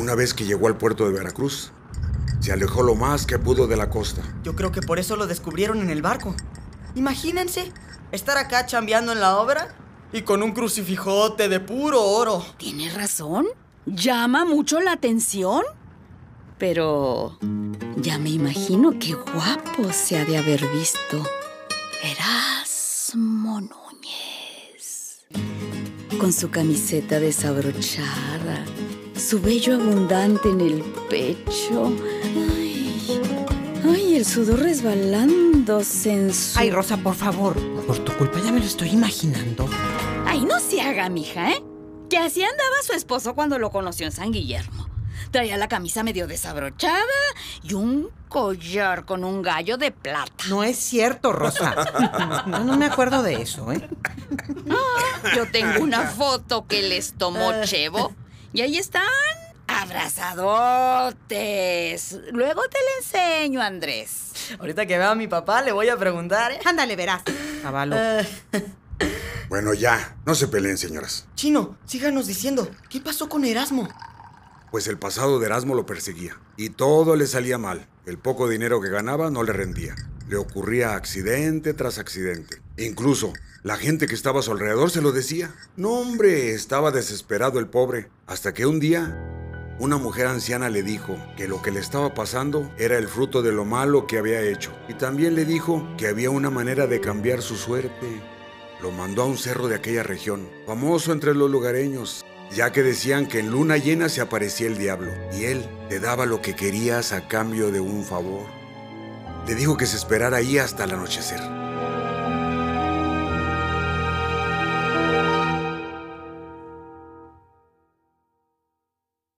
Una vez que llegó al puerto de Veracruz, se alejó lo más que pudo de la costa. Yo creo que por eso lo descubrieron en el barco. Imagínense, estar acá chambeando en la obra y con un crucifijote de puro oro. Tienes razón. Llama mucho la atención. Pero ya me imagino qué guapo se ha de haber visto. Erasmo Núñez. Con su camiseta desabrochada, su vello abundante en el pecho. Ay, ay, el sudor resbalándose en su... Ay, Rosa, por favor. Por tu culpa ya me lo estoy imaginando. Ay, no se haga, mija, ¿eh? Que así andaba su esposo cuando lo conoció en San Guillermo. Traía la camisa medio desabrochada y un collar con un gallo de plata. No es cierto, Rosa. No, no me acuerdo de eso, ¿eh? Yo tengo una foto que les tomó Chevo y ahí están abrazadotes. Luego te la enseño, Andrés. Ahorita que vea a mi papá le voy a preguntar, ¿eh? Ándale, verás. Caballo. Eh, Bueno, ya, no se peleen, señoras. Chino, síganos diciendo, ¿qué pasó con Erasmo? Pues el pasado de Erasmo lo perseguía. Y todo le salía mal. El poco dinero que ganaba no le rendía. Le ocurría accidente tras accidente. Incluso la gente que estaba a su alrededor se lo decía. No, hombre, estaba desesperado el pobre. Hasta que un día, una mujer anciana le dijo que lo que le estaba pasando era el fruto de lo malo que había hecho. Y también le dijo que había una manera de cambiar su suerte. Lo mandó a un cerro de aquella región, famoso entre los lugareños, ya que decían que en luna llena se aparecía el diablo y él te daba lo que querías a cambio de un favor. Le dijo que se esperara ahí hasta el anochecer.